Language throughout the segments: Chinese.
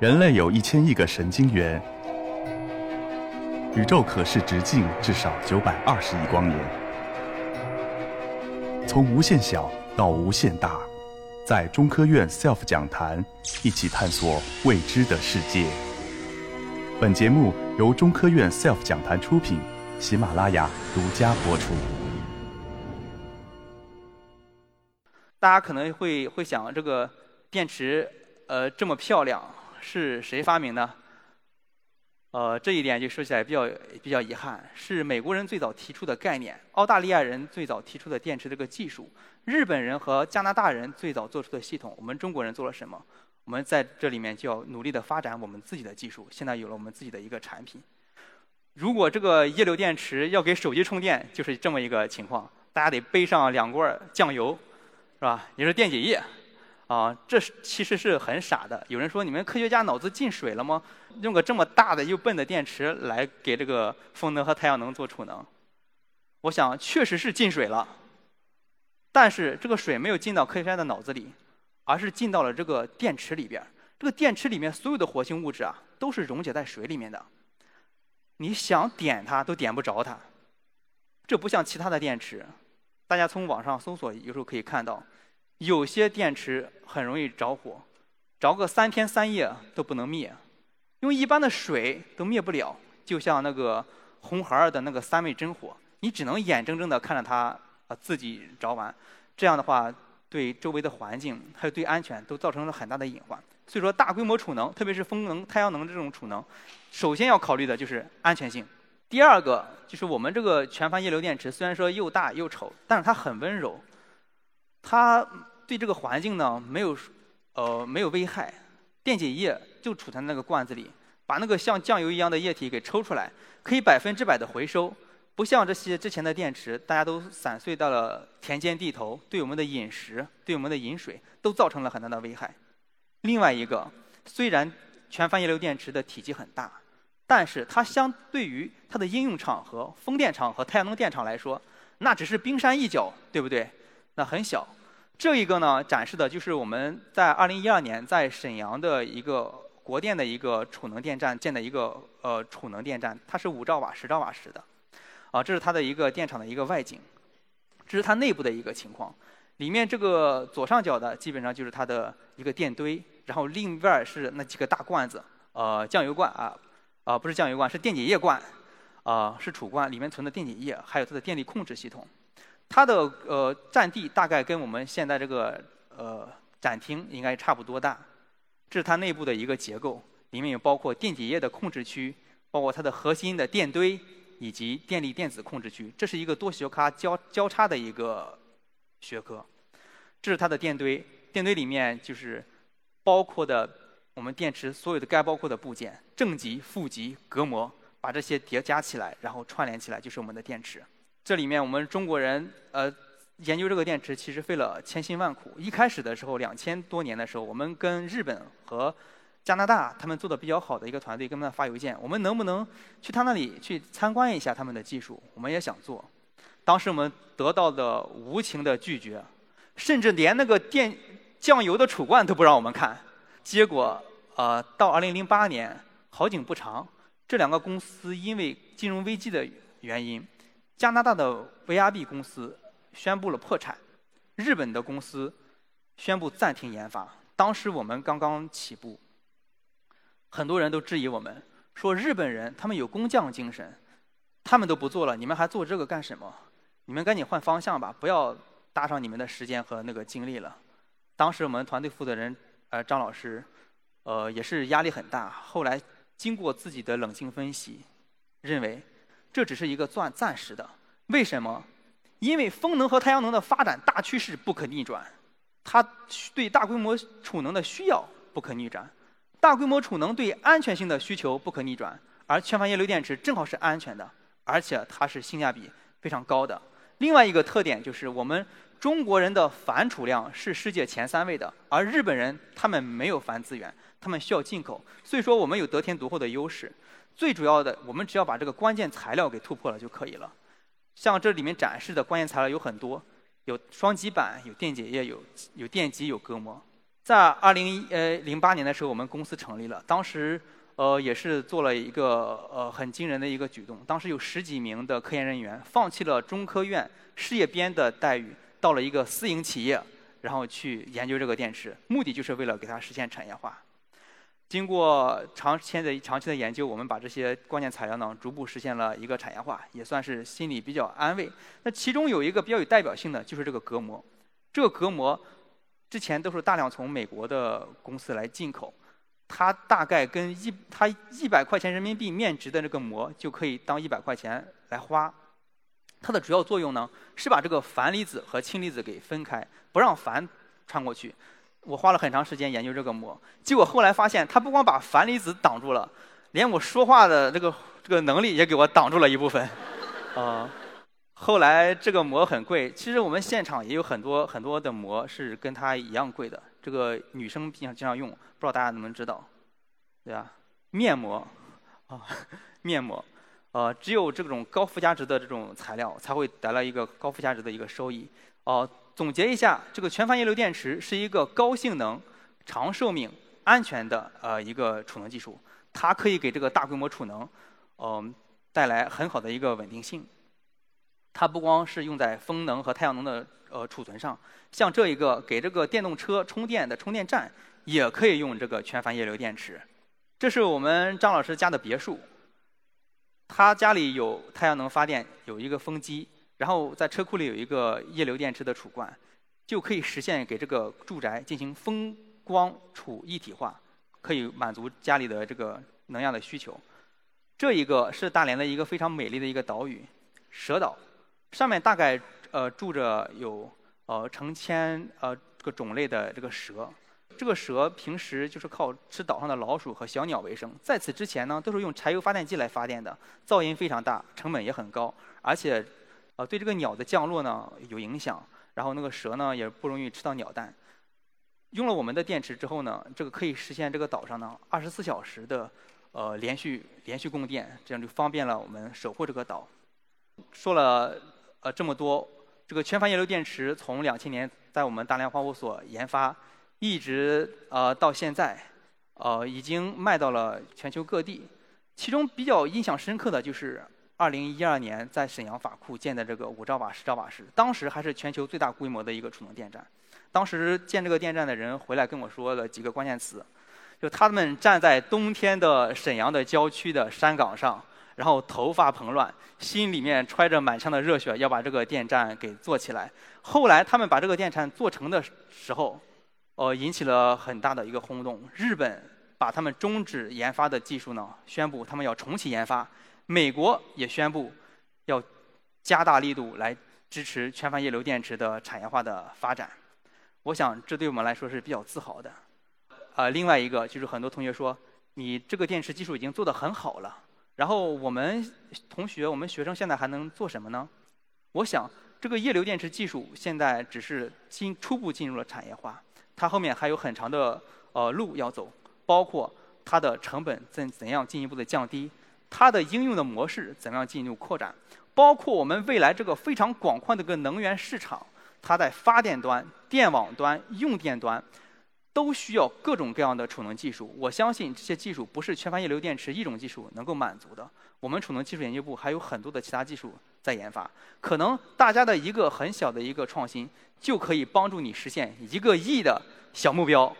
人类有一千亿个神经元，宇宙可视直径至少九百二十亿光年。从无限小到无限大，在中科院 SELF 讲坛一起探索未知的世界。本节目由中科院 SELF 讲坛出品，喜马拉雅独家播出。大家可能会会想，这个电池呃这么漂亮。是谁发明的？呃，这一点就说起来比较比较遗憾，是美国人最早提出的概念，澳大利亚人最早提出的电池这个技术，日本人和加拿大人最早做出的系统。我们中国人做了什么？我们在这里面就要努力的发展我们自己的技术。现在有了我们自己的一个产品。如果这个液流电池要给手机充电，就是这么一个情况，大家得背上两罐酱油，是吧？也是电解液。啊，这是其实是很傻的。有人说你们科学家脑子进水了吗？用个这么大的又笨的电池来给这个风能和太阳能做储能，我想确实是进水了。但是这个水没有进到科学家的脑子里，而是进到了这个电池里边。这个电池里面所有的活性物质啊，都是溶解在水里面的。你想点它都点不着它。这不像其他的电池，大家从网上搜索有时候可以看到。有些电池很容易着火，着个三天三夜都不能灭，用一般的水都灭不了。就像那个红孩儿的那个三味真火，你只能眼睁睁地看着它啊自己着完。这样的话，对周围的环境还有对安全都造成了很大的隐患。所以说，大规模储能，特别是风能、太阳能这种储能，首先要考虑的就是安全性。第二个就是我们这个全钒液流电池，虽然说又大又丑，但是它很温柔。它对这个环境呢没有，呃没有危害，电解液就储在那个罐子里，把那个像酱油一样的液体给抽出来，可以百分之百的回收，不像这些之前的电池，大家都散碎到了田间地头，对我们的饮食、对我们的饮水都造成了很大的危害。另外一个，虽然全钒液流电池的体积很大，但是它相对于它的应用场合，风电场和太阳能电场来说，那只是冰山一角，对不对？那很小。这一个呢，展示的就是我们在二零一二年在沈阳的一个国电的一个储能电站建的一个呃储能电站，它是五兆瓦、十兆瓦时的，啊，这是它的一个电厂的一个外景，这是它内部的一个情况。里面这个左上角的基本上就是它的一个电堆，然后另一边是那几个大罐子，呃，酱油罐啊，啊，不是酱油罐，是电解液罐，啊，是储罐，里面存的电解液，还有它的电力控制系统。它的呃占地大概跟我们现在这个呃展厅应该差不多大，这是它内部的一个结构，里面有包括电解液的控制区，包括它的核心的电堆以及电力电子控制区，这是一个多学科交交叉的一个学科。这是它的电堆，电堆里面就是包括的我们电池所有的该包括的部件，正极、负极、隔膜，把这些叠加起来，然后串联起来就是我们的电池。这里面我们中国人呃研究这个电池其实费了千辛万苦。一开始的时候，两千多年的时候，我们跟日本和加拿大他们做的比较好的一个团队，跟他们发邮件，我们能不能去他那里去参观一下他们的技术？我们也想做。当时我们得到的无情的拒绝，甚至连那个电酱油的储罐都不让我们看。结果呃，到二零零八年，好景不长，这两个公司因为金融危机的原因。加拿大的 VRB 公司宣布了破产，日本的公司宣布暂停研发。当时我们刚刚起步，很多人都质疑我们，说日本人他们有工匠精神，他们都不做了，你们还做这个干什么？你们赶紧换方向吧，不要搭上你们的时间和那个精力了。当时我们团队负责人呃张老师，呃也是压力很大。后来经过自己的冷静分析，认为。这只是一个暂暂时的，为什么？因为风能和太阳能的发展大趋势不可逆转，它对大规模储能的需要不可逆转，大规模储能对安全性的需求不可逆转，而全钒液流电池正好是安全的，而且它是性价比非常高的。另外一个特点就是我们中国人的钒储量是世界前三位的，而日本人他们没有钒资源，他们需要进口，所以说我们有得天独厚的优势。最主要的，我们只要把这个关键材料给突破了就可以了。像这里面展示的关键材料有很多，有双极板，有电解液，有有电极，有隔膜。在二零呃零八年的时候，我们公司成立了，当时呃也是做了一个呃很惊人的一个举动，当时有十几名的科研人员放弃了中科院事业编的待遇，到了一个私营企业，然后去研究这个电池，目的就是为了给它实现产业化。经过长期的长期的研究，我们把这些关键材料呢，逐步实现了一个产业化，也算是心里比较安慰。那其中有一个比较有代表性的，就是这个隔膜。这个隔膜之前都是大量从美国的公司来进口，它大概跟一它一百块钱人民币面值的这个膜就可以当一百块钱来花。它的主要作用呢，是把这个钒离子和氢离子给分开，不让钒穿过去。我花了很长时间研究这个膜，结果后来发现，它不光把钒离子挡住了，连我说话的这个这个能力也给我挡住了一部分。啊，后来这个膜很贵，其实我们现场也有很多很多的膜是跟它一样贵的。这个女生经常经常用，不知道大家能不能知道？对吧？面膜啊，面膜，呃，只有这种高附加值的这种材料才会带来一个高附加值的一个收益。哦。总结一下，这个全钒液流电池是一个高性能、长寿命、安全的呃一个储能技术，它可以给这个大规模储能，嗯，带来很好的一个稳定性。它不光是用在风能和太阳能的呃储存上，像这一个给这个电动车充电的充电站，也可以用这个全钒液流电池。这是我们张老师家的别墅，他家里有太阳能发电，有一个风机。然后在车库里有一个液流电池的储罐，就可以实现给这个住宅进行风光储一体化，可以满足家里的这个能量的需求。这一个是大连的一个非常美丽的一个岛屿，蛇岛，上面大概呃住着有呃成千呃个种类的这个蛇。这个蛇平时就是靠吃岛上的老鼠和小鸟为生，在此之前呢都是用柴油发电机来发电的，噪音非常大，成本也很高，而且。呃，对这个鸟的降落呢有影响，然后那个蛇呢也不容易吃到鸟蛋。用了我们的电池之后呢，这个可以实现这个岛上呢二十四小时的呃连续连续供电，这样就方便了我们守护这个岛。说了呃这么多，这个全钒液流电池从两千年在我们大连化物所研发，一直呃到现在，呃已经卖到了全球各地。其中比较印象深刻的就是。二零一二年在沈阳法库建的这个五兆瓦、十兆瓦时，当时还是全球最大规模的一个储能电站。当时建这个电站的人回来跟我说了几个关键词，就他们站在冬天的沈阳的郊区的山岗上，然后头发蓬乱，心里面揣着满腔的热血，要把这个电站给做起来。后来他们把这个电站做成的时候，呃，引起了很大的一个轰动。日本把他们终止研发的技术呢，宣布他们要重启研发。美国也宣布要加大力度来支持全钒液流电池的产业化的发展，我想这对我们来说是比较自豪的。啊，另外一个就是很多同学说，你这个电池技术已经做得很好了，然后我们同学、我们学生现在还能做什么呢？我想这个液流电池技术现在只是进初步进入了产业化，它后面还有很长的呃路要走，包括它的成本怎怎样进一步的降低。它的应用的模式怎么样进一步扩展？包括我们未来这个非常广阔的个能源市场，它在发电端、电网端、用电端，都需要各种各样的储能技术。我相信这些技术不是全钒液流电池一种技术能够满足的。我们储能技术研究部还有很多的其他技术在研发。可能大家的一个很小的一个创新，就可以帮助你实现一个亿的小目标。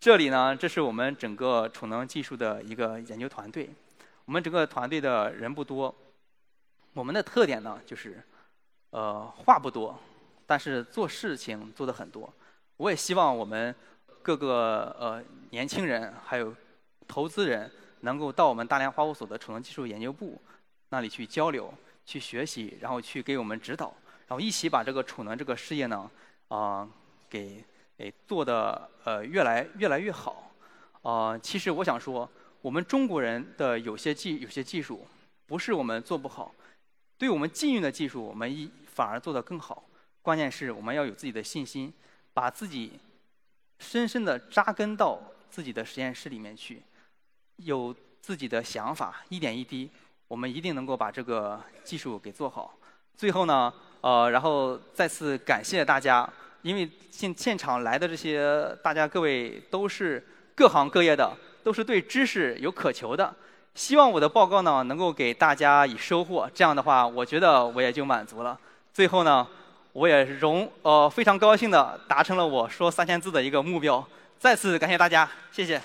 这里呢，这是我们整个储能技术的一个研究团队。我们整个团队的人不多，我们的特点呢就是，呃，话不多，但是做事情做的很多。我也希望我们各个呃年轻人还有投资人能够到我们大连化物所的储能技术研究部那里去交流、去学习，然后去给我们指导，然后一起把这个储能这个事业呢啊给给做的呃越来越来越好。啊，其实我想说。我们中国人的有些技有些技术，不是我们做不好，对我们禁运的技术，我们一反而做得更好。关键是我们要有自己的信心，把自己深深的扎根到自己的实验室里面去，有自己的想法，一点一滴，我们一定能够把这个技术给做好。最后呢，呃，然后再次感谢大家因为现现场来的这些大家各位都是各行各业的，都是对知识有渴求的。希望我的报告呢能够给大家以收获，这样的话，我觉得我也就满足了。最后呢，我也荣呃非常高兴的达成了我说三千字的一个目标。再次感谢大家，谢谢。